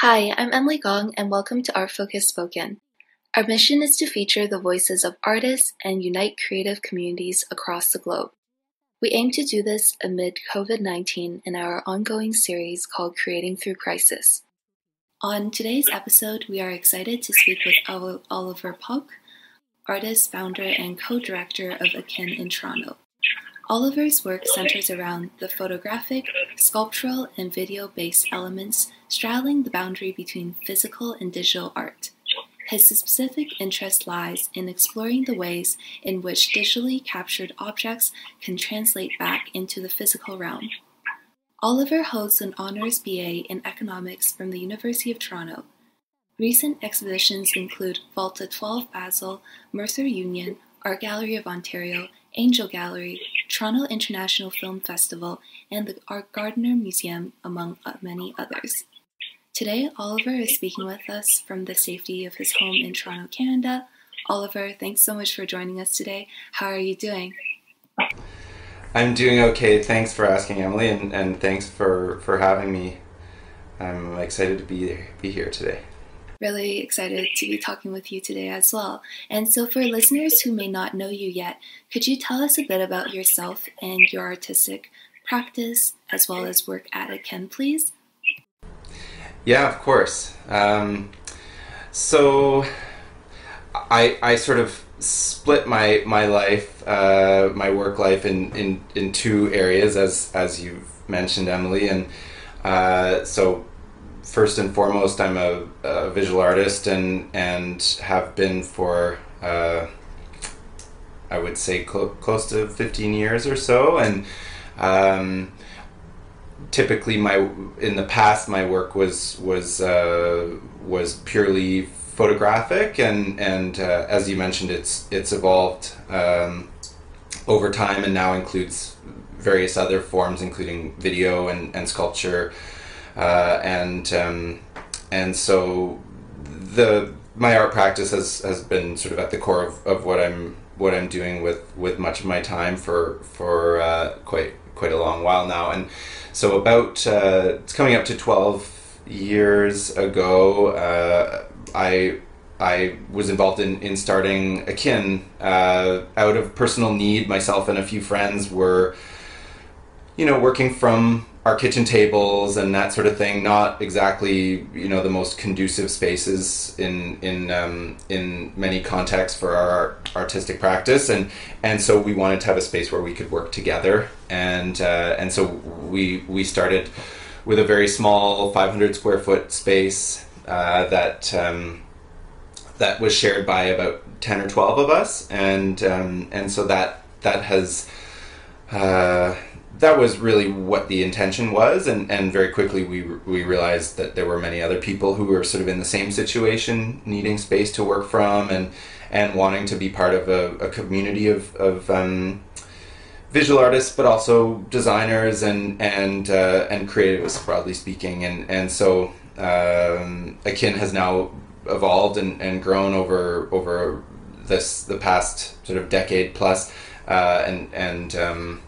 Hi, I'm Emily Gong, and welcome to Art Focus Spoken. Our mission is to feature the voices of artists and unite creative communities across the globe. We aim to do this amid COVID 19 in our ongoing series called Creating Through Crisis. On today's episode, we are excited to speak with Oliver Pauk, artist, founder, and co director of Akin in Toronto. Oliver's work centers around the photographic, sculptural, and video based elements straddling the boundary between physical and digital art. His specific interest lies in exploring the ways in which digitally captured objects can translate back into the physical realm. Oliver holds an Honours BA in Economics from the University of Toronto. Recent exhibitions include Volta 12 Basel, Mercer Union, Art Gallery of Ontario, Angell Gallery, Toronto International Film Festival, and the Art Gardiner Museum, among many others. Today, Oliver is speaking with us from the safety of his home in Toronto, Canada. Oliver, thanks so much for joining us today. How are you doing? I'm doing okay. Thanks for asking, Emily, and, and thanks for, for having me. I'm excited to be be here today really excited to be talking with you today as well. And so, for listeners who may not know you yet, could you tell us a bit about yourself and your artistic practice as well as work at Akin, please? Yeah, of course. Um, so, I, I sort of split my my life, uh, my work life, in, in, in two areas, as as you've mentioned, Emily, and uh, so first and foremost, I'm a, a, visual artist and and have been for uh, I would say cl- close to 15 years or so, and um, typically my in the past my work was was uh, was purely photographic, and and uh, as you mentioned, it's it's evolved um, over time and now includes various other forms, including video and, and sculpture uh, and um, and so the my art practice has, has been sort of at the core of, of what I'm what I'm doing with, with much of my time for for uh, quite quite a long while now, and so about uh, it's coming up to twelve years ago. Uh, I I was involved in, in starting Akin uh, out of personal need. Myself and a few friends were, you know, working from our kitchen tables and that sort of thing not exactly you know the most conducive spaces in in um, in many contexts for our artistic practice. And and so we wanted to have a space where we could work together. And uh, and so we we started with a very small 500 square foot space uh, that um, that was shared by about 10 or 12 of us. And um, and so that that has uh, that was really what the intention was, and, and very quickly we we realized that there were many other people who were sort of in the same situation, needing space to work from, and and wanting to be part of a, a community of of um, visual artists, but also designers and and uh, and creatives, broadly speaking, and and so um, Akin has now evolved and, and grown over over this the past sort of decade plus, uh, and and um,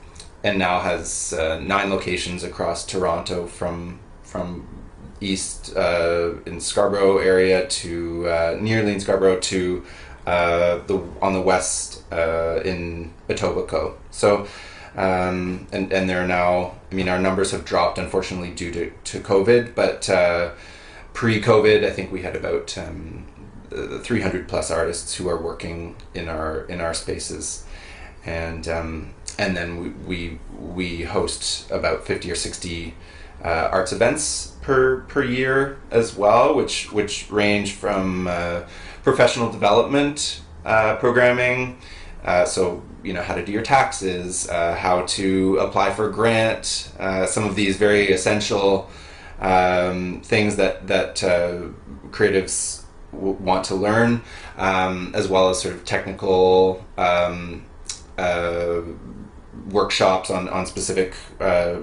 and now has uh, nine locations across Toronto from from east uh, in Scarborough area to uh, nearly Scarborough to uh, the on the west uh, in Etobicoke. So. Um, and and there are now. I mean, our numbers have dropped unfortunately due to, to COVID. But uh, pre-COVID, I think we had about um, 300 plus artists who are working in our in our spaces, and um, and then we, we, we host about 50 or 60 uh, arts events per per year as well, which which range from uh, professional development uh, programming, uh, so you know how to do your taxes, uh, how to apply for a grant, uh, some of these very essential um, things that that creatives w- want to learn, um, as well as sort of technical. Um, workshops on, on specific uh,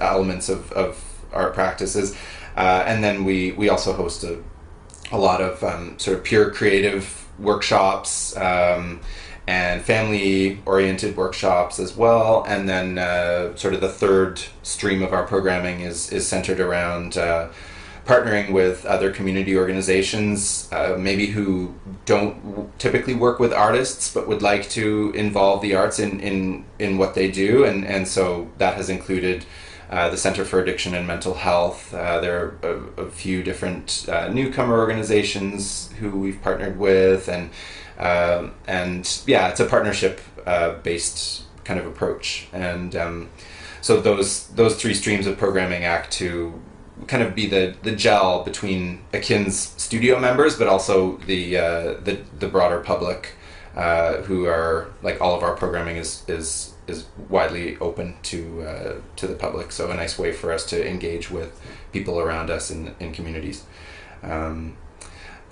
elements of, of art practices. Uh, and then we, we also host a, a lot of um, sort of pure creative workshops um, and family oriented workshops as well. And then uh, sort of the third stream of our programming is, is centered around uh, partnering with other community organizations, uh, maybe who don't typically work with artists but would like to involve the arts in, in, in what they do. And, and so that has included uh, the Center for Addiction and Mental Health. Uh, there are a, a few different uh, newcomer organizations who we've partnered with, and um, and yeah, it's a partnership uh, based kind of approach. And um, so those those three streams of programming act to kind of be the, the gel between Akin's studio members, but also the uh, the the broader public, uh, who are like all of our programming is is is widely open to uh, to the public. So a nice way for us to engage with people around us in in communities. Um,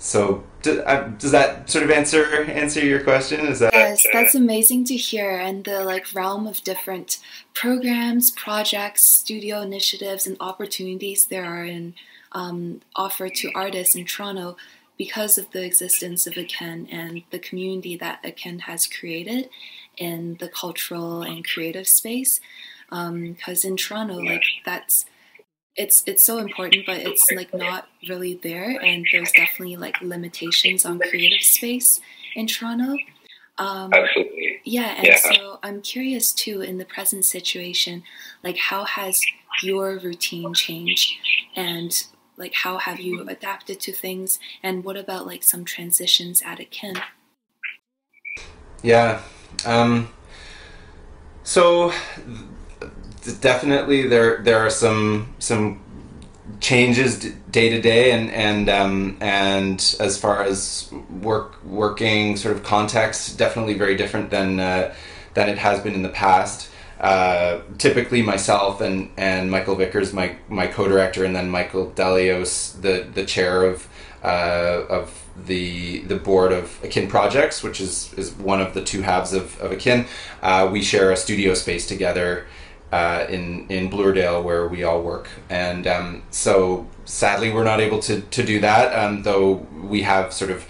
so do, uh, does that sort of answer answer your question? Is that yes? That's amazing to hear, and the like realm of different programs, projects, studio initiatives, and opportunities there are in um, offered to artists in Toronto because of the existence of Akin and the community that Akin has created in the cultural and creative space. Because um, in Toronto, like that's it's it's so important, but it's like not really there, and there's definitely like limitations on creative space in Toronto. Um, Absolutely. Yeah, and yeah. so I'm curious too in the present situation, like how has your routine changed, and like how have you adapted to things, and what about like some transitions at Akin? Yeah, um, so definitely there there are some some changes day to day and and um, and as far as work working sort of context definitely very different than uh, than it has been in the past uh, typically myself and and Michael Vickers my my co-director and then Michael Delios the the chair of uh, of the the board of Akin Projects, which is is one of the two halves of, of Akin. Uh, we share a studio space together uh, in in Bloordale where we all work, and um, so sadly we're not able to to do that. Um, though we have sort of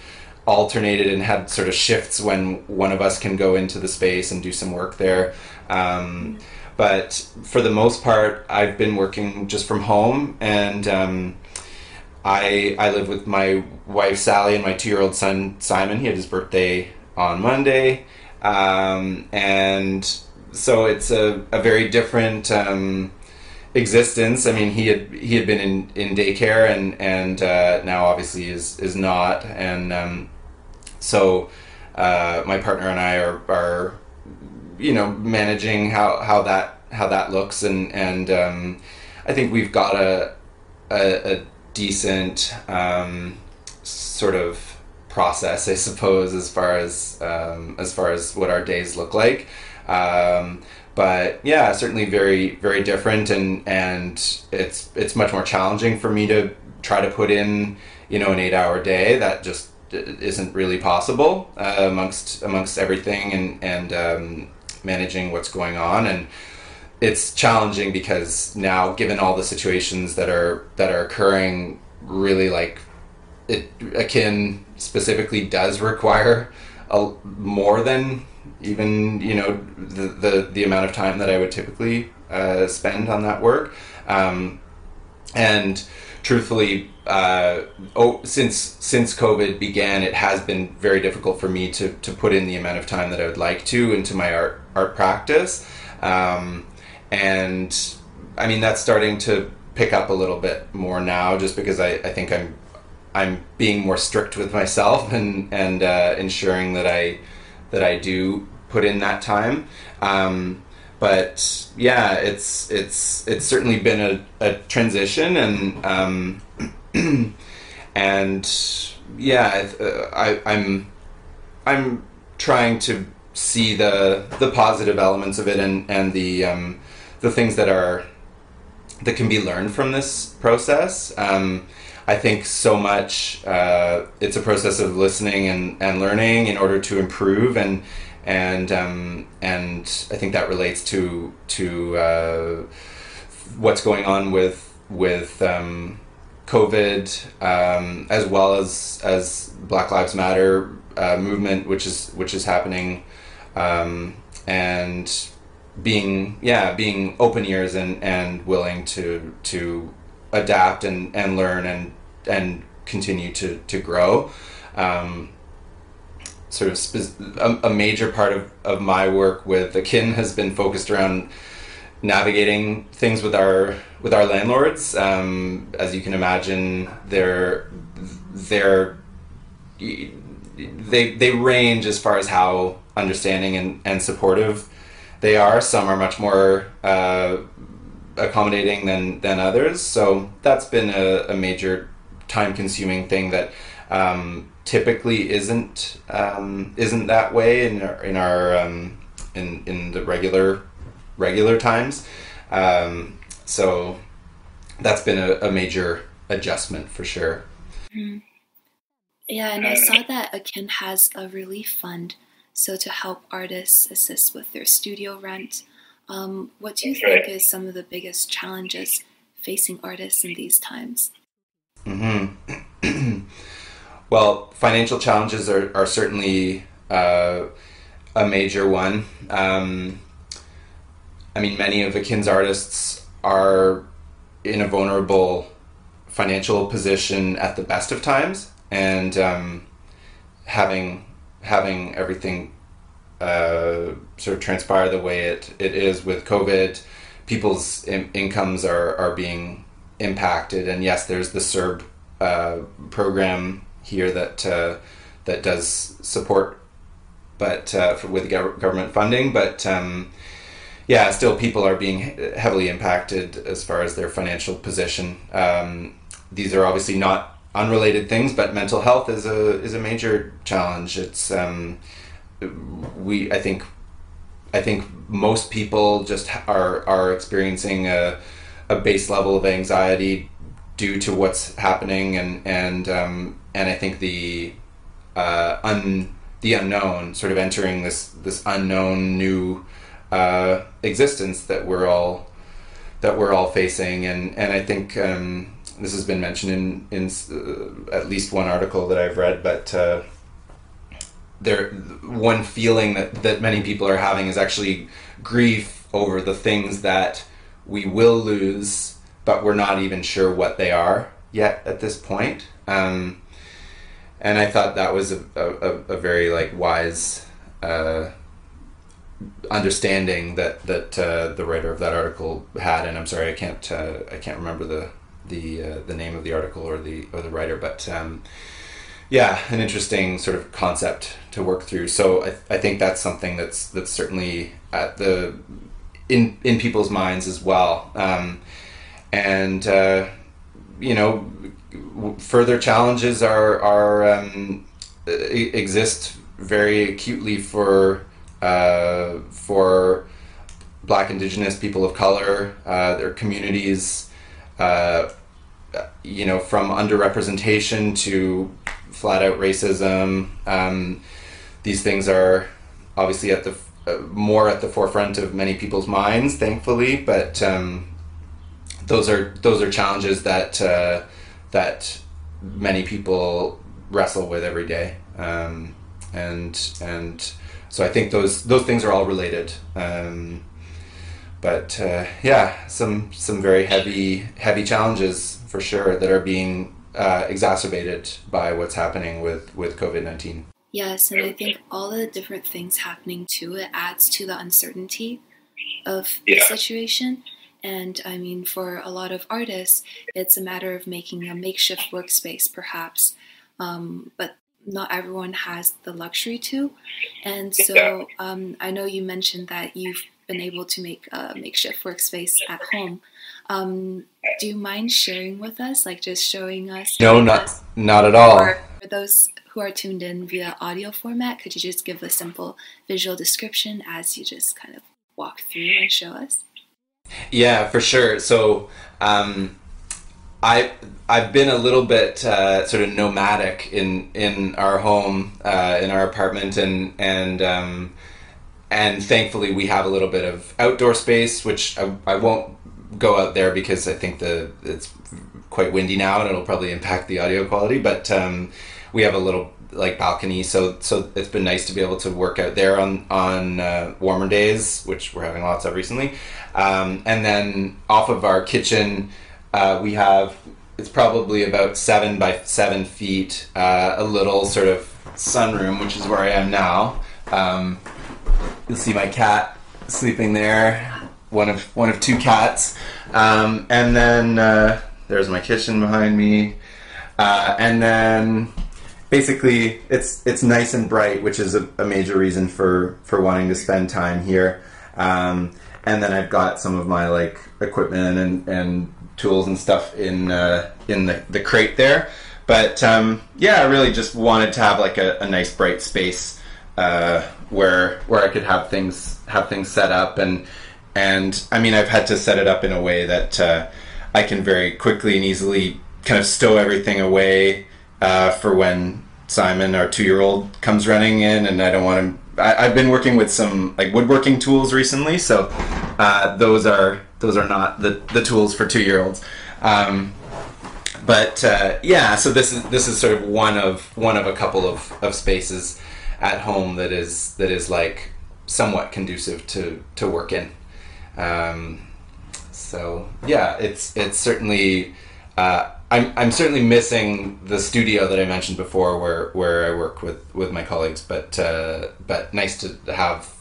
alternated and had sort of shifts when one of us can go into the space and do some work there. Um, but for the most part, I've been working just from home and. Um, I I live with my wife Sally and my two year old son Simon. He had his birthday on Monday, um, and so it's a, a very different um, existence. I mean, he had he had been in, in daycare and and uh, now obviously is is not, and um, so uh, my partner and I are are you know managing how how that how that looks and and um, I think we've got a, a, a decent um, sort of process, I suppose, as far as um, as far as what our days look like. Um, but yeah, certainly very very different, and and it's it's much more challenging for me to try to put in you know an eight hour day. That just isn't really possible uh, amongst amongst everything and and um, managing what's going on and it's challenging because now given all the situations that are that are occurring really like it akin specifically does require a more than even you know the the, the amount of time that I would typically uh, spend on that work um, and truthfully uh, oh, since since COVID began, it has been very difficult for me to, to put in the amount of time that I would like to into my art art practice. Um, and I mean that's starting to pick up a little bit more now, just because I, I think I'm I'm being more strict with myself and and uh, ensuring that I that I do put in that time. Um, but yeah, it's it's it's certainly been a, a transition and um, and yeah, I, I'm I'm trying to see the the positive elements of it and and the um, the things that are that can be learned from this process. Um, I think so much uh, it's a process of listening and, and learning in order to improve and and um, and I think that relates to to uh, what's going on with with um, COVID um, as well as as Black Lives Matter uh, movement, which is which is happening, um, and being yeah being open ears and and willing to to adapt and, and learn and and continue to to grow. Um, sort of spe- a, a, major part of, of my work with Akin has been focused around navigating things with our with our landlords. Um, as you can imagine, they're they're they they range as far as how understanding and, and supportive they are. Some are much more uh, accommodating than than others. So that's been a, a major time consuming thing that um, typically isn't um, isn't that way in our, in our um, in in the regular regular times. Um, so that's been a, a, major adjustment for sure. Mm-hmm. Yeah, and I saw that Akin has a relief fund, so to help artists assist with their studio rent. Um, what do you think is some of the biggest challenges facing artists in these times? Mm-hmm. Well, financial challenges are, are certainly uh, a major one. Um, I mean, many of Akin's artists are in a vulnerable financial position at the best of times, and um, having having everything uh, sort of transpire the way it, it is with COVID, people's in- incomes are, are being impacted. And yes, there's the CERB uh, program here that uh, that does support, but uh, for, with government funding. But um, yeah, still people are being heavily impacted as far as their financial position. Um, these are obviously not unrelated things, but mental health is a is a major challenge. It's um, we I think I think most people just are are experiencing a, a base level of anxiety due to what's happening and and um, and I think the uh, un the unknown sort of entering this this unknown new uh, existence that we're all that we're all facing. And and I think um, this has been mentioned in in uh, at least one article that I've read but uh, there one feeling that, that many people are having is actually grief over the things that we will lose, but we're not even sure what they are yet at this point. Um, and I thought that was a, a, a very like wise uh, understanding that that uh, the writer of that article had. And I'm sorry, I can't uh, I can't remember the the uh, the name of the article or the or the writer, but. Um, yeah, an interesting sort of concept to work through. So I, I think that's something that's that's certainly at the in in people's minds as well. Um, and uh, you know, further challenges are are um, exist very acutely for uh, for Black Indigenous people of color, uh, their communities. Uh, you know, from underrepresentation to flat out racism. Um, these things are obviously at the uh, more at the forefront of many people's minds, thankfully. But um, those are those are challenges that uh, that many people wrestle with every day, um, and and so I think those those things are all related. Um, but uh, yeah, some some very heavy heavy challenges for sure that are being uh, exacerbated by what's happening with, with COVID 19. Yes, and I think all the different things happening too, it adds to the uncertainty of yeah. the situation. And I mean, for a lot of artists, it's a matter of making a makeshift workspace, perhaps. Um, but not everyone has the luxury to. And so um, I know you mentioned that you've been able to make a makeshift workspace at home. Um, do you mind sharing with us, like just showing us? No, not us? not at all. Or for those who are tuned in via audio format, could you just give a simple visual description as you just kind of walk through and show us? Yeah, for sure. So. Um, I I've been a little bit uh, sort of nomadic in in our home, uh, in our apartment, and and um, and thankfully we have a little bit of outdoor space, which I, I won't go out there because I think the it's quite windy now and it'll probably impact the audio quality. But um, we have a little like balcony, so so it's been nice to be able to work out there on on uh, warmer days, which we're having lots of recently. Um, and then off of our kitchen, uh, we have it's probably about seven by seven feet, uh, a little sort of sunroom, which is where I am now. Um, you'll see my cat sleeping there, one of one of two cats, um, and then uh, there's my kitchen behind me, uh, and then basically it's it's nice and bright, which is a, a major reason for for wanting to spend time here. Um, and then I've got some of my like equipment and, and tools and stuff in uh, in the, the crate there. But um, yeah, I really just wanted to have like a, a nice bright space uh, where where I could have things have things set up and and I mean I've had to set it up in a way that uh, I can very quickly and easily kind of stow everything away uh, for when Simon, our two year old, comes running in, and I don't want him. I, have been working with some like woodworking tools recently, so uh, those are those are not the, the tools for two year olds. Um, but uh, yeah, so this is this is sort of one of one of a couple of, of spaces at home that is that is like somewhat conducive to to work in. Um, so yeah, it's it's certainly uh, I'm I'm certainly missing the studio that I mentioned before, where where I work with with my colleagues. But uh, but nice to have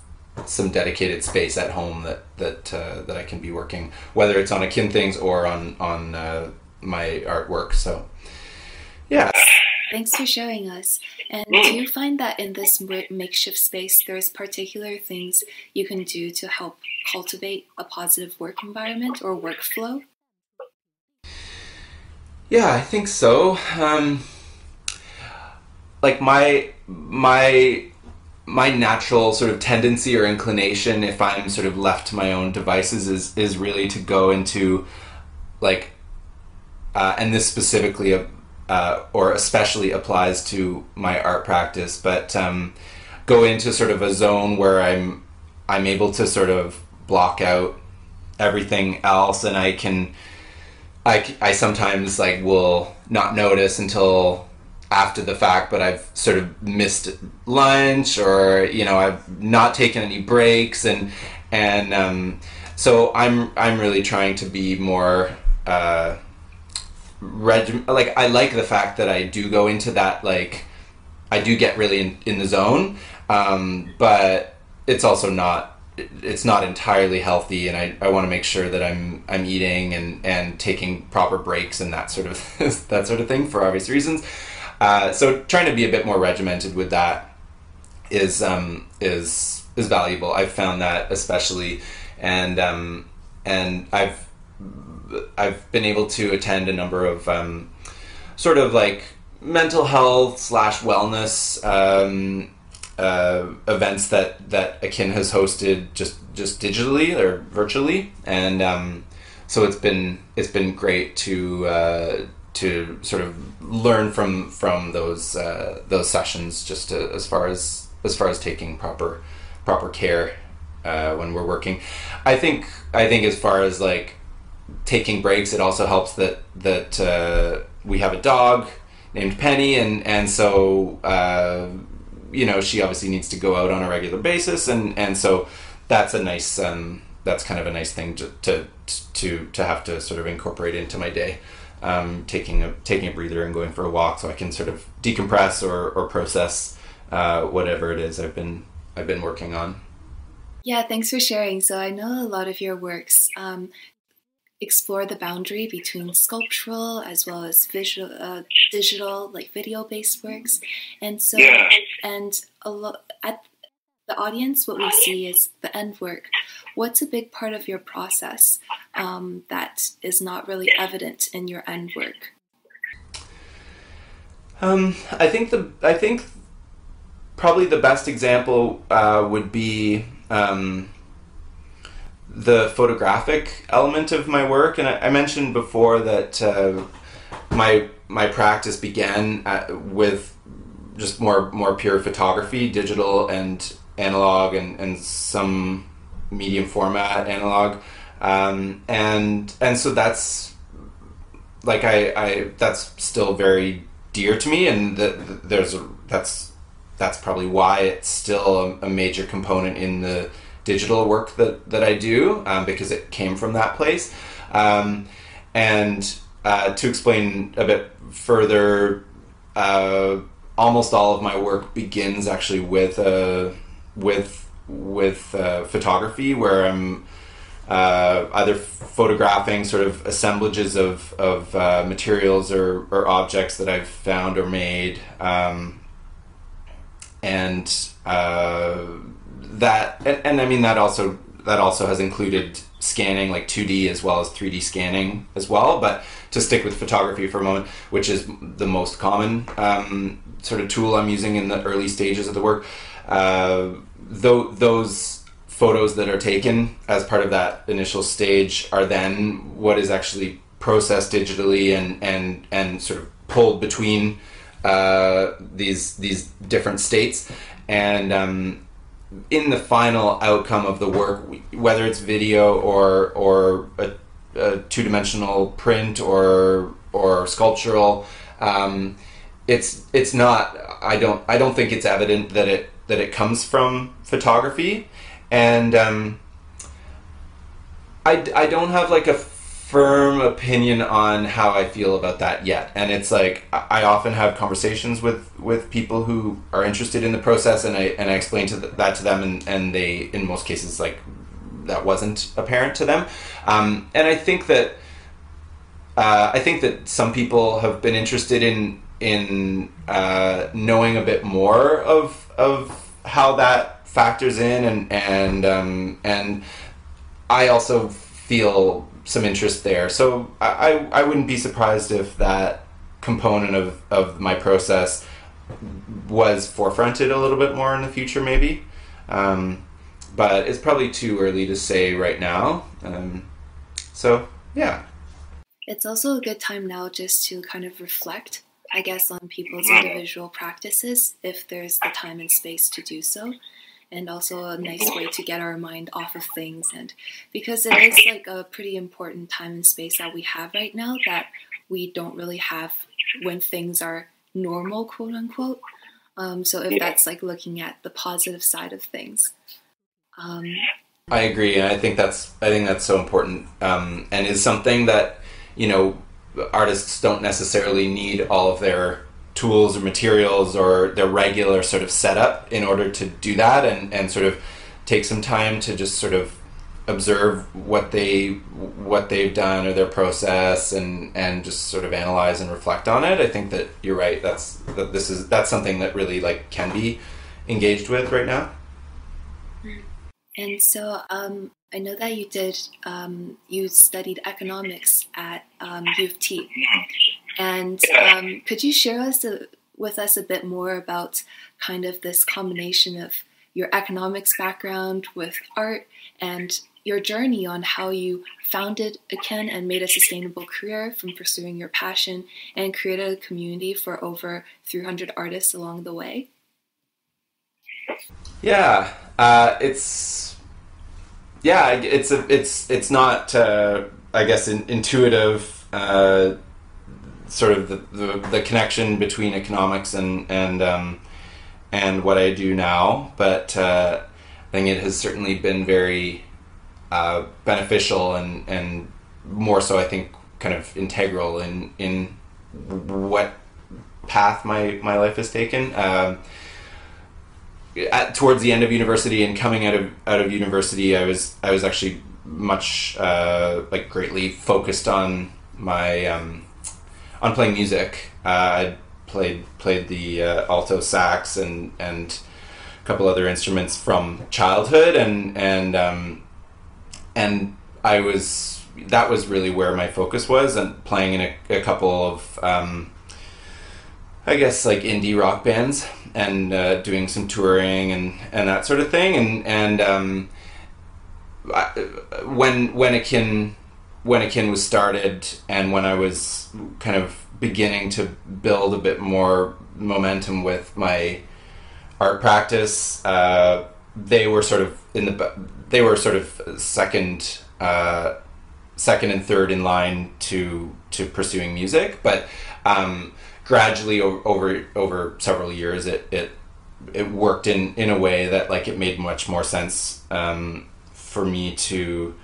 some dedicated space at home that that uh, that I can be working, whether it's on akin things or on on uh, my artwork. So yeah. Thanks for showing us. And do you find that in this makeshift space, there's particular things you can do to help cultivate a positive work environment or workflow? Yeah, I think so. Um, like my my my natural sort of tendency or inclination, if I'm sort of left to my own devices, is is really to go into like, uh, and this specifically uh, or especially applies to my art practice, but um, go into sort of a zone where I'm I'm able to sort of block out everything else, and I can I, I sometimes like will not notice until after the fact, but I've sort of missed lunch or you know I've not taken any breaks and and um, so I'm I'm really trying to be more uh, reg- like I like the fact that I do go into that like I do get really in, in the zone, um, but it's also not it's not entirely healthy and I, I want to make sure that I'm I'm eating and, and taking proper breaks and that sort of that sort of thing for obvious reasons. Uh, so trying to be a bit more regimented with that is um, is is valuable. I've found that especially and um, and I've I've been able to attend a number of um, sort of like mental health slash wellness um, uh, events that that Akin has hosted just just digitally or virtually, and um, so it's been it's been great to uh, to sort of learn from from those uh, those sessions, just to, as far as as far as taking proper proper care uh, when we're working. I think I think as far as like taking breaks, it also helps that that uh, we have a dog named Penny, and and so uh, you know she obviously needs to go out on a regular basis, and and so that's a nice um, that's kind of a nice thing to to to to have to sort of incorporate into my day. Um, taking a taking a breather and going for a walk so I can sort of decompress or, or process uh, whatever it is I've been I've been working on. Yeah, thanks for sharing. So I know a lot of your works um, explore the boundary between sculptural as well as visual, uh, digital, like video-based works, and so yeah. and a lot at the audience, what we see is the end work. What's a big part of your process um, that is not really evident in your end work? Um, I think the I think probably the best example uh, would be um, the photographic element of my work, and I, I mentioned before that uh, my my practice began at, with just more more pure photography, digital and analog, and, and some medium format analog, um, and and so that's like I, I that's still very dear to me, and the, the, there's a, that's that's probably why it's still a, a major component in the digital work that, that I do um, because it came from that place. Um, and uh, to explain a bit further, uh, almost all of my work begins actually with uh, with with uh, photography, where I'm uh, either photographing sort of assemblages of of materials or, or objects that I've found or made, um, and that and, and I mean that also that also has included scanning like 2D as well as 3D scanning as well. But to stick with photography for a moment, which is the most common um, sort of tool I'm using in the early stages of the work, uh, though those photos that are taken as part of that initial stage are then what is actually processed digitally and and and sort of pulled between uh, these these different states and um, in the final outcome of the work, whether it's video or or a, a two dimensional print or or sculptural, um, it's it's not. I don't I don't think it's evident that it that it comes from photography, and um, I I don't have like a firm opinion on how I feel about that yet. And it's like I often have conversations with with people who are interested in the process, and I and I explain to that to them, and and they in most cases like that wasn't apparent to them. Um, and I think that uh, I think that some people have been interested in in uh, knowing a bit more of of how that factors in, and and um, and I also feel some interest there. So I, I wouldn't be surprised if that component of, of my process was forefronted a little bit more in the future, maybe. Um, but it's probably too early to say right now. Um, so, yeah. It's also a good time now just to kind of reflect, I guess, on people's individual practices if there's the time and space to do so and also a nice way to get our mind off of things. And because it is like a pretty important time and space that we have right now that we don't really have when things are normal quote unquote. Um, so if that's like looking at the positive side of things. Um, i agree and i think that's i think that's so important um, and is something that you know artists don't necessarily need all of their tools or materials or their regular sort of setup in order to do that and, and sort of take some time to just sort of observe what they what they've done or their process and and just sort of analyze and reflect on it. I think that you're right. That's that this is that's something that really like can be engaged with right now. And so um, i know that you did um, you studied economics at um, u of t and um, could you share us a, with us a bit more about kind of this combination of your economics background with art and your journey on how you founded Akin and made a sustainable career from pursuing your passion and created a community for over 300 artists along the way? Yeah, uh, it's yeah, it's a, it's it's not uh, I guess in, intuitive. Uh, sort of the, the, the, connection between economics and and um, and what I do now. But uh, I think it has certainly been very uh, beneficial and and more so I think kind of integral in in what path my my life has taken. Um, at, towards the end of university and coming out of out of university, I was I was actually much uh, like greatly focused on my um, on playing music. Uh, I played played the uh, alto sax and and a couple other instruments from childhood, and and um, and I was that was really where my focus was, and playing in a, a couple of um, I guess like indie rock bands and uh, doing some touring and and that sort of thing, and and um, I, when when Akin when Akin was started and when I was kind of beginning to build a bit more momentum with my art practice, uh, they were sort of in the they were sort of second uh, second and third in line to to pursuing music, but um, gradually over, over over several years it it it worked in in a way that like it made much more sense um, for me to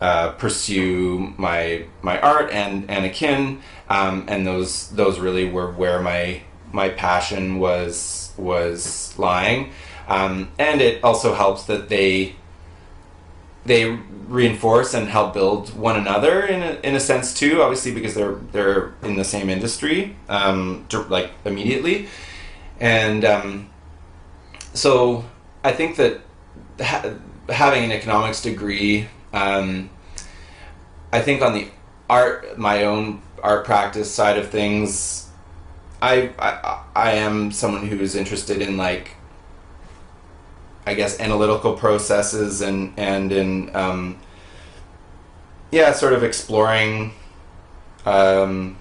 uh, pursue my my art and and akin, um, and those those really were where my my passion was was lying, um, and it also helps that they they reinforce and help build one another in a, in a sense too. Obviously, because they're they're in the same industry, um, like immediately, and um, so I think that ha- having an economics degree um, I think on the art, my own art practice side of things, I, I I am someone who is interested in like I guess analytical processes and and in um, yeah, sort of exploring. Um,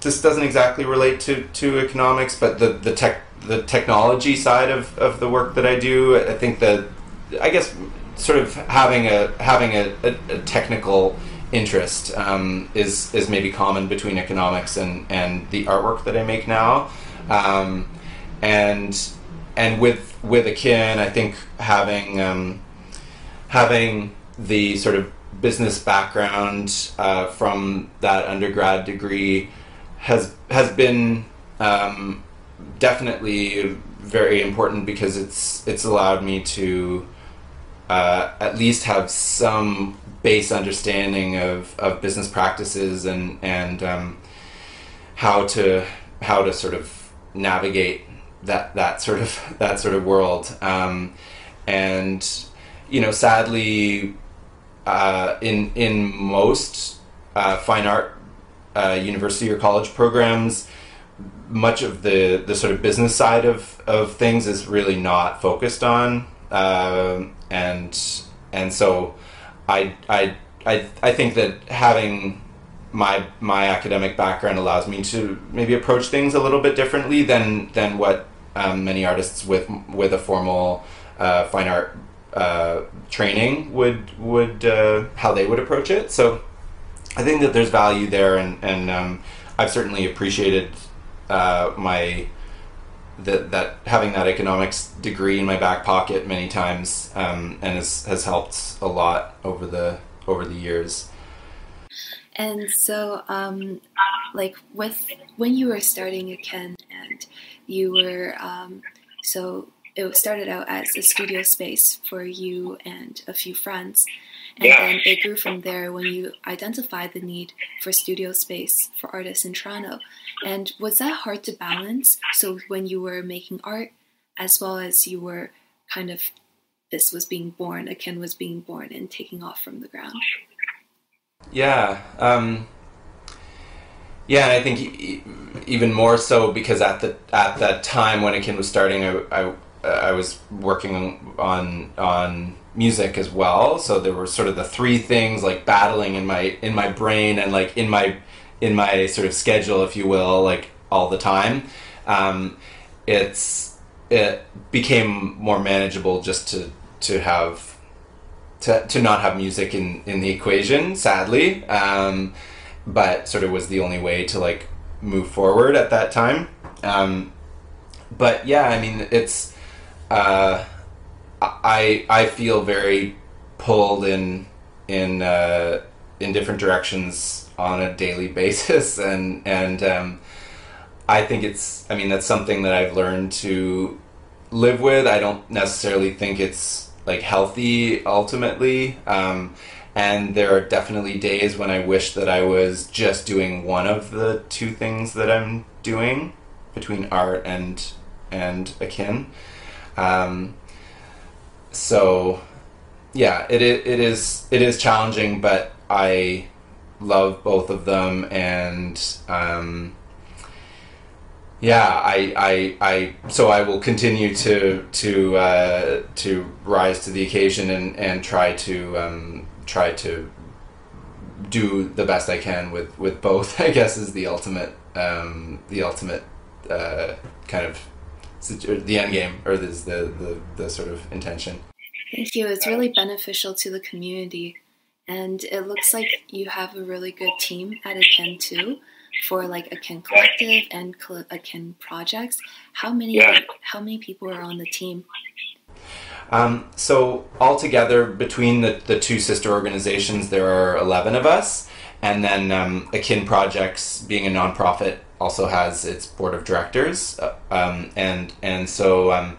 this doesn't exactly relate to, to economics, but the the tech the technology side of, of the work that I do, I think that I guess sort of having a having a, a, a technical interest um, is is maybe common between economics and and the artwork that I make now, um, and and with with akin, I think having um, having the sort of business background uh, from that undergrad degree has has been um, definitely very important because it's it's allowed me to uh, at least have some base understanding of, of business practices and and um, how to how to sort of navigate that that sort of that sort of world. Um, and you know sadly uh, in in most uh, fine art uh, university or college programs much of the the sort of business side of of things is really not focused on. Um, and and so I I I I think that having my my academic background allows me to maybe approach things a little bit differently than than what um, many artists with with a formal uh, fine art uh, training would would uh, how they would approach it. So I think that there's value there, and and um, I've certainly appreciated uh, my that that having that economics degree in my back pocket many times um, and has has helped a lot over the over the years. And so, um, like with when you were starting Akin and you were um, so it started out as a studio space for you and a few friends. And yeah. then it grew from there when you identified the need for studio space for artists in Toronto. And was that hard to balance? So when you were making art, as well as you were kind of this was being born, Akin was being born and taking off from the ground. Yeah, um, yeah, and I think even more so because at the at that time when Akin was starting, I, I, I was working on on music as well. So there were sort of the three things like battling in my in my brain and like in my in my sort of schedule, if you will, like all the time. Um, it's it became more manageable just to to have to, to not have music in in the equation sadly um, but sort of was the only way to like move forward at that time um, but yeah i mean it's uh, i i feel very pulled in in uh, in different directions on a daily basis and and um, I think it's I mean that's something that I've learned to live with. I don't necessarily think it's like healthy ultimately um, and there are definitely days when I wish that I was just doing one of the two things that I'm doing between art and and akin. Um, so yeah it, it, it is it is challenging but I love both of them, and um, yeah, I, I, I, so I will continue to to uh, to rise to the occasion and and try to um, try to do the best I can with with both. I guess is the ultimate um, the ultimate uh, kind of the end game, or is the, the the sort of intention. Thank you. It's really beneficial to the community and it looks like you have a really good team at Akin too for like Akin Collective and Akin projects. How many yeah. how many people are on the team? Um, so altogether, between the, the two sister organizations, there are 11 of us. And then um, Akin Projects, being a nonprofit, also has its board of directors. Uh, um, and and so, um,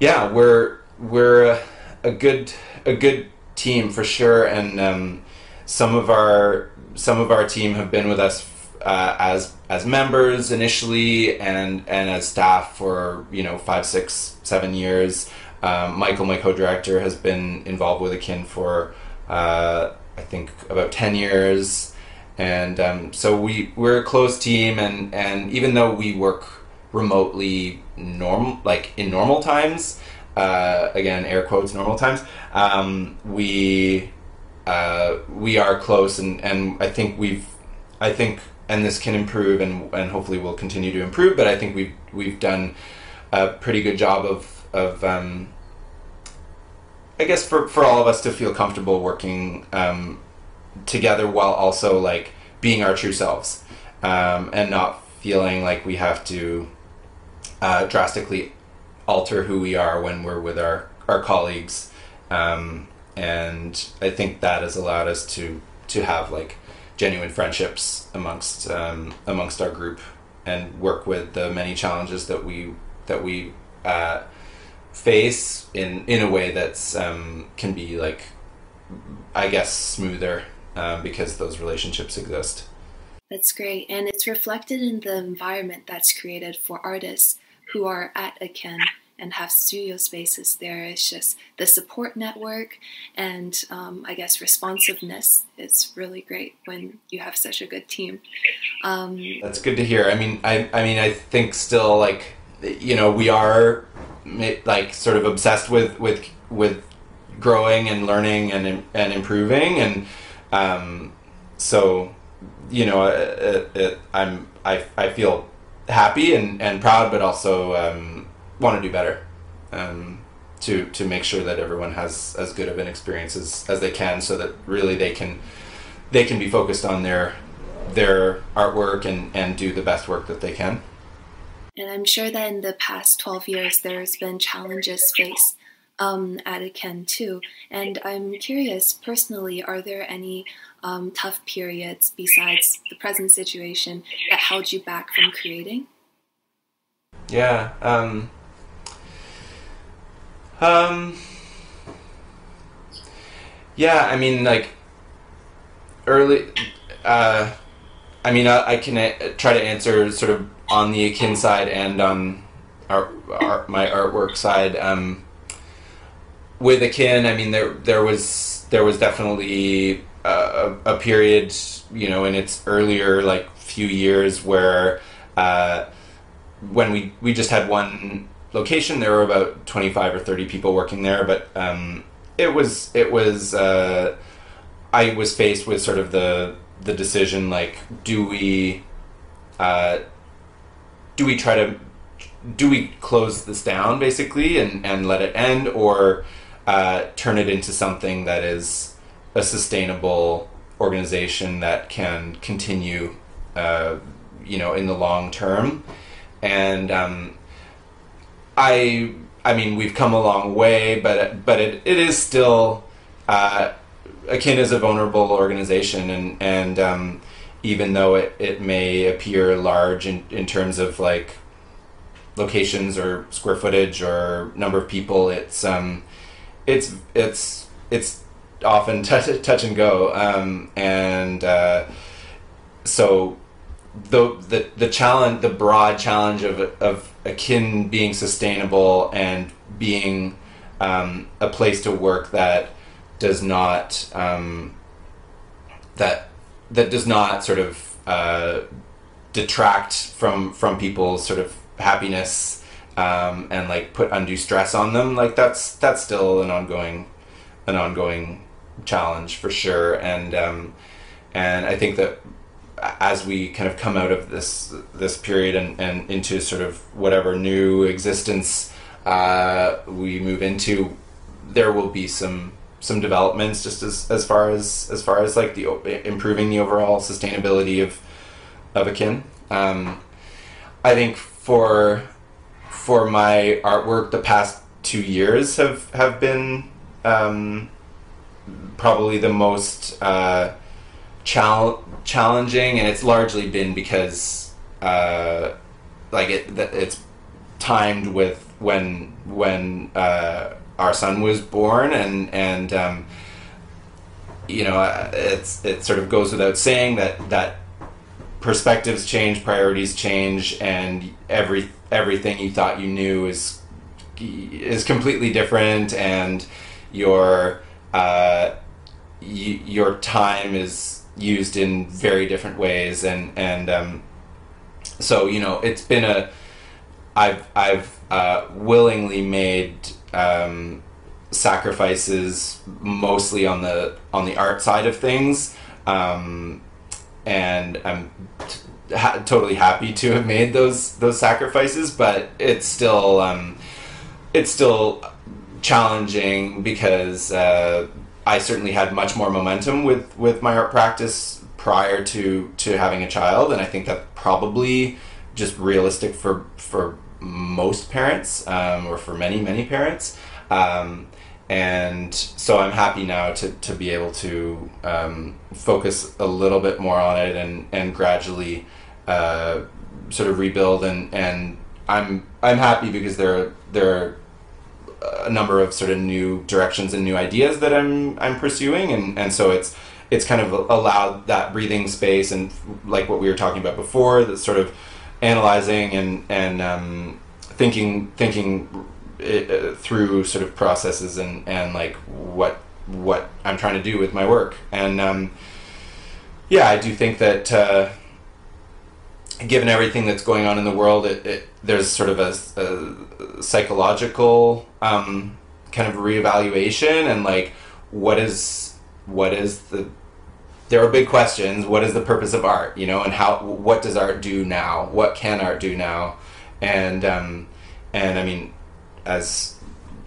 yeah, we're we're a, good a good team for sure. And um, some of our some of our team have been with us uh, as as members initially and and as staff for you know five six seven years um, Michael, my co-director, has been involved with Akin for uh, I think about ten years, and um, so we we're a close team, and and even though we work remotely, normal like in normal times, uh, again air quotes normal times, um, we uh, we are close, and and I think we've I think and this can improve, and and hopefully will continue to improve, but I think we've we've done a pretty good job of of um, I guess for for all of us to feel comfortable working um, together while also like being our true selves um, and not feeling like we have to uh, drastically alter who we are when we're with our our colleagues. Um, and I think that has allowed us to to have like genuine friendships amongst um, amongst our group and work with the many challenges that we that we uh, face in in a way that's um, can be like I guess smoother um, because those relationships exist. That's great, and it's reflected in the environment that's created for artists who are at Akin and have studio spaces there. It's just the support network and um, I guess responsiveness is really great when you have such a good team. Um, That's good to hear. I mean, I, I mean, I think still like, you know, we are like sort of obsessed with with with growing and learning and and improving and um, so you know it, it, I'm I, I feel happy and, and proud but also um, want to do better um, to to make sure that everyone has as good of an experience as, as they can so that really they can they can be focused on their their artwork and, and do the best work that they can. And I'm sure that in the past 12 years, there's been challenges faced um, at Akin too. And I'm curious, personally, are there any um, tough periods besides the present situation that held you back from creating? Yeah. Um, um, yeah, I mean, like, early. Uh, I mean, I, I can uh, try to answer sort of on the akin side and on our, our my artwork side. Um, with akin, I mean there there was there was definitely a, a period, you know, in its earlier like few years where uh, when we we just had one location, there were about twenty five or thirty people working there, but um, it was it was uh, I was faced with sort of the the decision like do we uh, do we try to do we close this down basically and, and let it end or uh, turn it into something that is a sustainable organization that can continue uh, you know in the long term. And um, I I mean we've come a long way but but it, it is still uh, akin as a vulnerable organization. And and um, even though it, it may appear large in, in terms of like locations or square footage or number of people, it's um, it's it's it's often touch, touch and go, um, and uh, so the, the the challenge, the broad challenge of of akin being sustainable and being um, a place to work that does not um, that that does not sort of uh, detract from from people's sort of happiness um, and like put undue stress on them like that's that's still an ongoing an ongoing challenge for sure and um, and I think that as we kind of come out of this this period and, and into sort of whatever new existence uh, we move into there will be some some developments just as, as far as as far as like the improving the overall sustainability of of akin. Um, I think for for my artwork, the past two years have have been um, probably the most uh, chal- challenging, and it's largely been because uh, like it it's timed with when when uh, our son was born, and and um, you know uh, it's it sort of goes without saying that that perspectives change, priorities change, and every everything you thought you knew is is completely different, and your uh, y- your time is used in very different ways, and and um, so you know it's been a I've I've uh, willingly made um, sacrifices mostly on the on the art side of things. Um, and I'm t- ha- totally happy to have made those those sacrifices. But it's still um, it's still challenging because uh, I certainly had much more momentum with with my art practice prior to to having a child, and I think that probably just realistic for for most parents um, or for many many parents. Um, and so I'm happy now to, to be able to um, focus a little bit more on it and and gradually uh, sort of rebuild. And and I'm I'm happy because there there are a number of sort of new directions and new ideas that I'm I'm pursuing. And and so it's it's kind of allowed that breathing space and like what we were talking about before that sort of analyzing and and um, thinking thinking uh, through sort of processes and and like what what I'm trying to do with my work. And um, yeah I do think that uh, given everything that's going on in the world it, it there's sort of a, a psychological um, kind of reevaluation and like what is what is the there are big questions. What is the purpose of art you know and how what does art do now? What can art do now? And um, and I mean as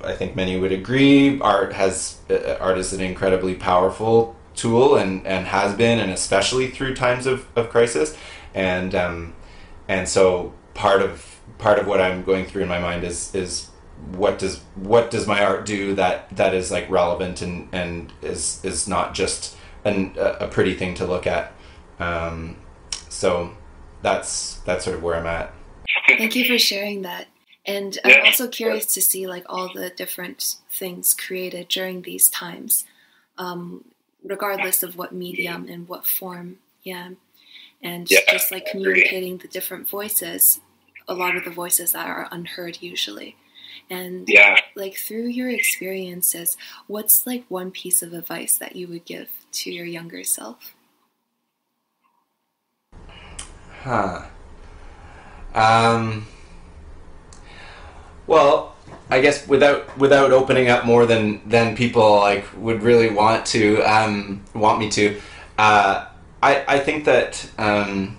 I think many would agree, art has uh, art is an incredibly powerful tool and, and has been, and especially through times of, of crisis. And um, and so part of part of what I'm going through in my mind is is what does what does my art do that that is like relevant and and is is not just an, a pretty thing to look at. Um, so that's that's sort of where I'm at. Thank you for sharing that. And I'm also curious to see like all the different things created during these times, um, regardless of what medium and what form. Yeah, and yeah, just like communicating the different voices, a lot of the voices that are unheard usually. And yeah. like through your experiences, what's like one piece of advice that you would give to your younger self? Huh. Um well, I guess without without opening up more than than people like would really want to um, want me to, uh, I I think that um,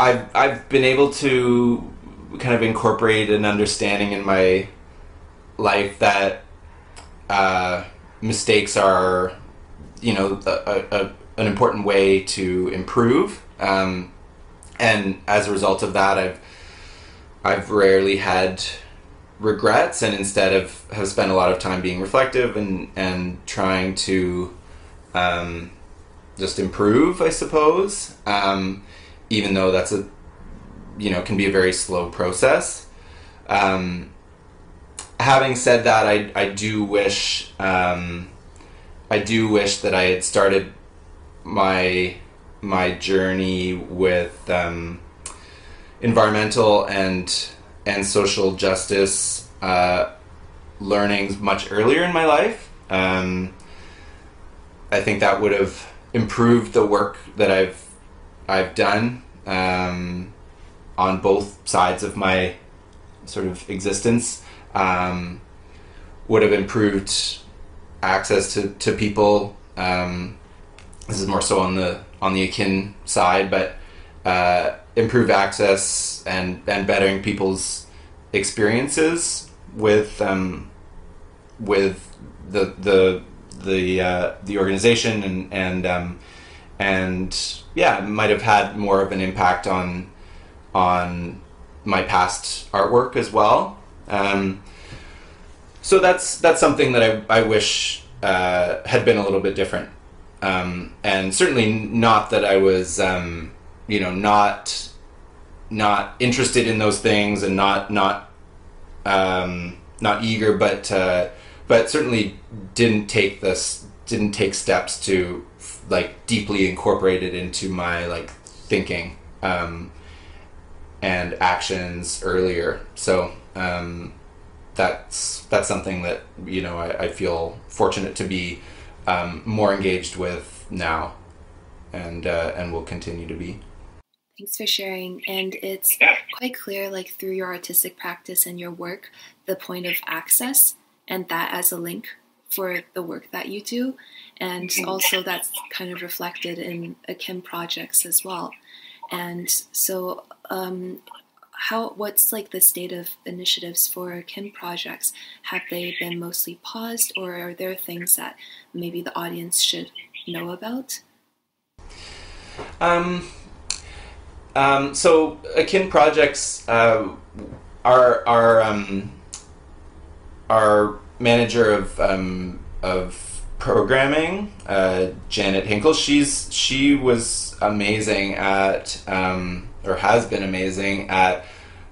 I've I've been able to kind of incorporate an understanding in my life that uh, mistakes are you know a, a, an important way to improve. Um, and as a result of that I've I've rarely had regrets and instead of have spent a lot of time being reflective and and trying to um, just improve I suppose um, even though that's a you know can be a very slow process. Um, having said that I, I do wish um, I do wish that I had started my my journey with um, environmental and and social justice uh, learnings much earlier in my life. Um, I think that would have improved the work that I've I've done um, on both sides of my sort of existence. Um, would have improved access to, to people. Um, this is more so on the on the akin side, but uh, improve access and and bettering people's experiences with um, with the the the uh, the organization and and um, and yeah might have had more of an impact on on my past artwork as well. Um, so that's that's something that I, I wish uh, had been a little bit different, um, and certainly not that I was um, you know not not interested in those things and not not um, not eager, but uh, but certainly didn't take this didn't take steps to like deeply incorporate it into my like thinking um, and actions earlier. So um, that's that's something that you know I, I feel fortunate to be um, more engaged with now, and uh, and will continue to be. Thanks for sharing. And it's quite clear, like through your artistic practice and your work, the point of access and that as a link for the work that you do. And mm-hmm. also, that's kind of reflected in Akin projects as well. And so, um, how what's like the state of initiatives for Akin projects? Have they been mostly paused, or are there things that maybe the audience should know about? Um, um, so akin projects uh, our our um, our manager of um, of programming uh, Janet Hinkle she's she was amazing at um, or has been amazing at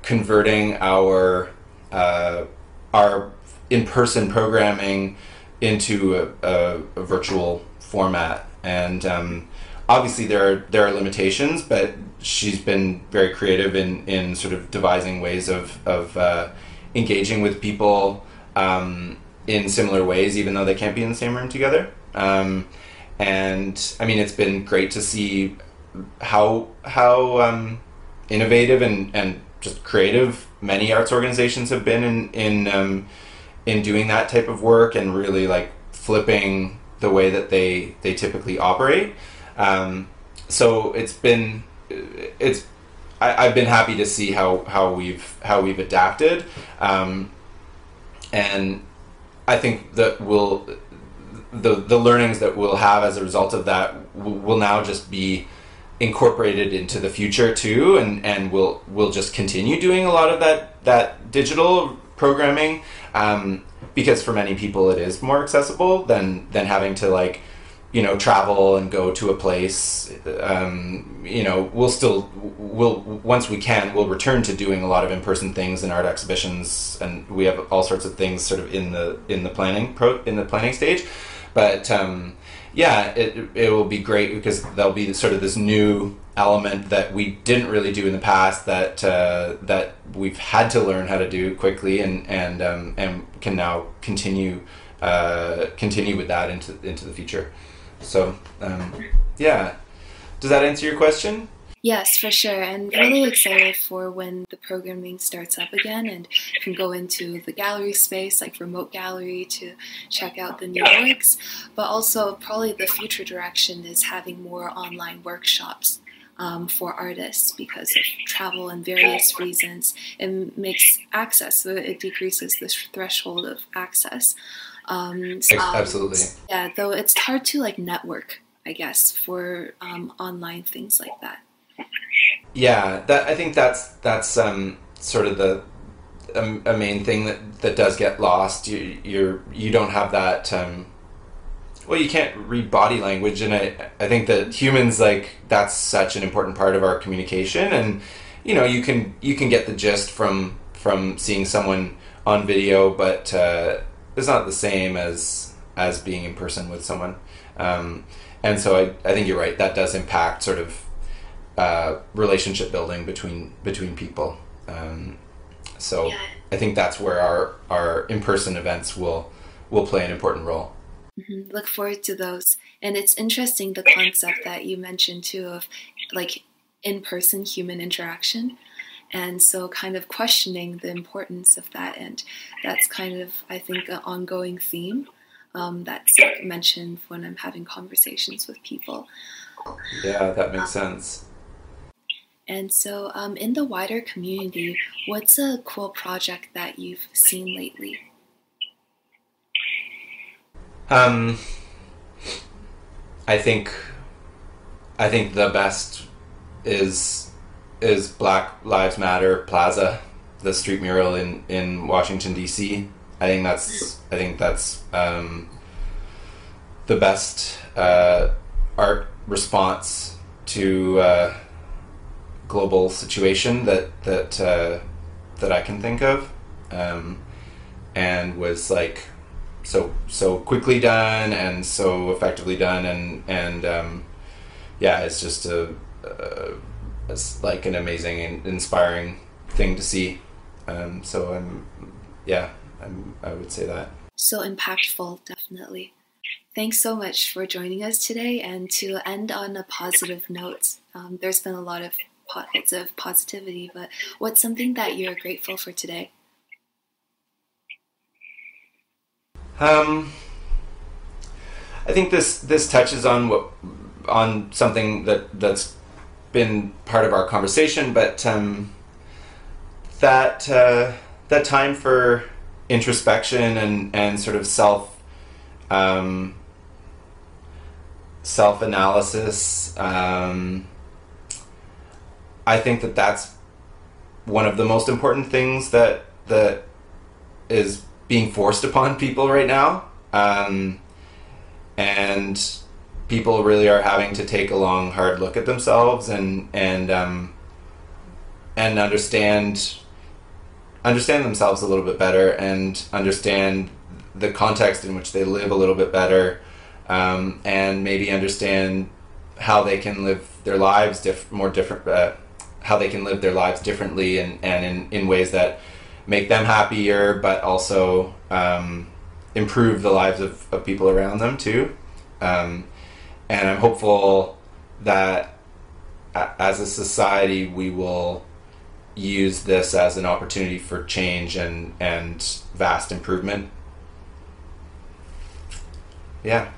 converting our uh, our in person programming into a, a, a virtual format. And um, obviously there are there are limitations, but she's been very creative in in sort of devising ways of of uh, engaging with people um, in similar ways, even though they can't be in the same room together. Um, and I mean, it's been great to see how how um, innovative and and just creative many arts organizations have been in in um, in doing that type of work and really like flipping the way that they they typically operate. Um, so it's been it's I, have been happy to see how, how we've how we've adapted, um, and I think that we'll the the learnings that we'll have as a result of that will now just be incorporated into the future too, and and we'll we'll just continue doing a lot of that that digital programming. Um, because for many people it is more accessible than than having to like you know travel and go to a place um, you know we'll still we'll once we can we'll return to doing a lot of in-person things and art exhibitions and we have all sorts of things sort of in the in the planning pro in the planning stage but um, yeah it, it will be great because there'll be sort of this new element that we didn't really do in the past that uh, that we've had to learn how to do quickly and and um, and can now continue uh, continue with that into into the future. So, um, yeah. Does that answer your question? Yes, for sure. And really excited for when the programming starts up again and can go into the gallery space, like remote gallery, to check out the new works. But also, probably the future direction is having more online workshops um, for artists because of travel and various reasons. It makes access, it decreases the threshold of access. Um, Absolutely. Yeah, though it's hard to like network, I guess, for um, online things like that. Yeah, that I think that's that's um, sort of the a, a, main thing that, that does get lost. You you're you don't have that. Um, well, you can't read body language, and I I think that humans like that's such an important part of our communication, and you know you can you can get the gist from from seeing someone on video, but uh, it's not the same as as being in person with someone. Um, and so I, I think you're right. That does impact sort of uh, relationship building between between people. Um, so yeah. I think that's where our our in person events will will play an important role. Mm-hmm. Look forward to those. And it's interesting the concept that you mentioned too of like in person human interaction and so kind of questioning the importance of that and that's kind of i think an ongoing theme um, that's like mentioned when i'm having conversations with people. Yeah that makes sense. And so um, in the wider community what's a cool project that you've seen lately? Um, i think i think the best is is Black Lives Matter Plaza, the street mural in in Washington D.C. I think that's I think that's um, the best uh, art response to uh, global situation that that uh, that I can think of, um, and was like so so quickly done and so effectively done, and and um, yeah, it's just a, a it's like an amazing and inspiring thing to see. Um, so I'm yeah, I'm, I would say that. So impactful, definitely. Thanks so much for joining us today. And to end on a positive note, um, there's been a lot of pockets of positivity, but what's something that you're grateful for today? Um, I think this this touches on what on something that that's been part of our conversation, but um, that uh, that time for introspection and and sort of self um, self analysis. Um, I think that that's one of the most important things that that is being forced upon people right now, um, and people really are having to take a long, hard look at themselves and and um, and understand understand themselves a little bit better and understand the context in which they live a little bit better um, and maybe understand how they can live their lives diff- more different uh, how they can live their lives differently and, and in, in ways that make them happier but also um, improve the lives of, of people around them too. Um, and i'm hopeful that as a society we will use this as an opportunity for change and and vast improvement. Yeah.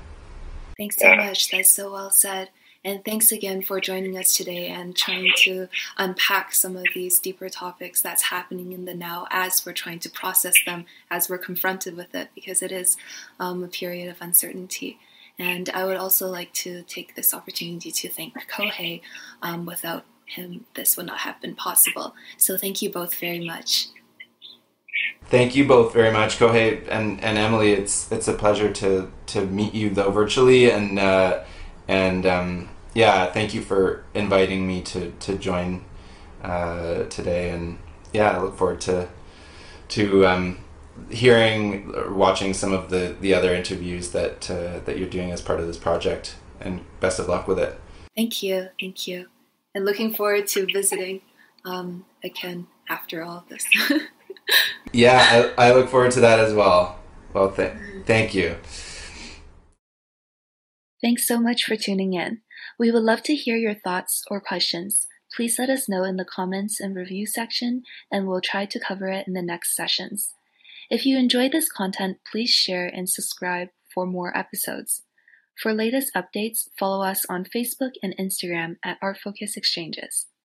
Thanks so much. That's so well said. And thanks again for joining us today and trying to unpack some of these deeper topics that's happening in the now as we're trying to process them, as we're confronted with it, because it is um, a period of uncertainty. And I would also like to take this opportunity to thank Kohei. Um, without him, this would not have been possible. So thank you both very much. Thank you both very much, Kohei and, and Emily. It's it's a pleasure to, to meet you though virtually and uh, and um, yeah, thank you for inviting me to to join uh, today and yeah, I look forward to to um, hearing or watching some of the, the other interviews that uh, that you're doing as part of this project and best of luck with it. Thank you, thank you and looking forward to visiting um, again after all of this. yeah, I, I, look forward to that as well. Well, th- thank you. Thanks so much for tuning in. We would love to hear your thoughts or questions. Please let us know in the comments and review section, and we'll try to cover it in the next sessions. If you enjoyed this content, please share and subscribe for more episodes. For latest updates, follow us on Facebook and Instagram at Art Focus Exchanges.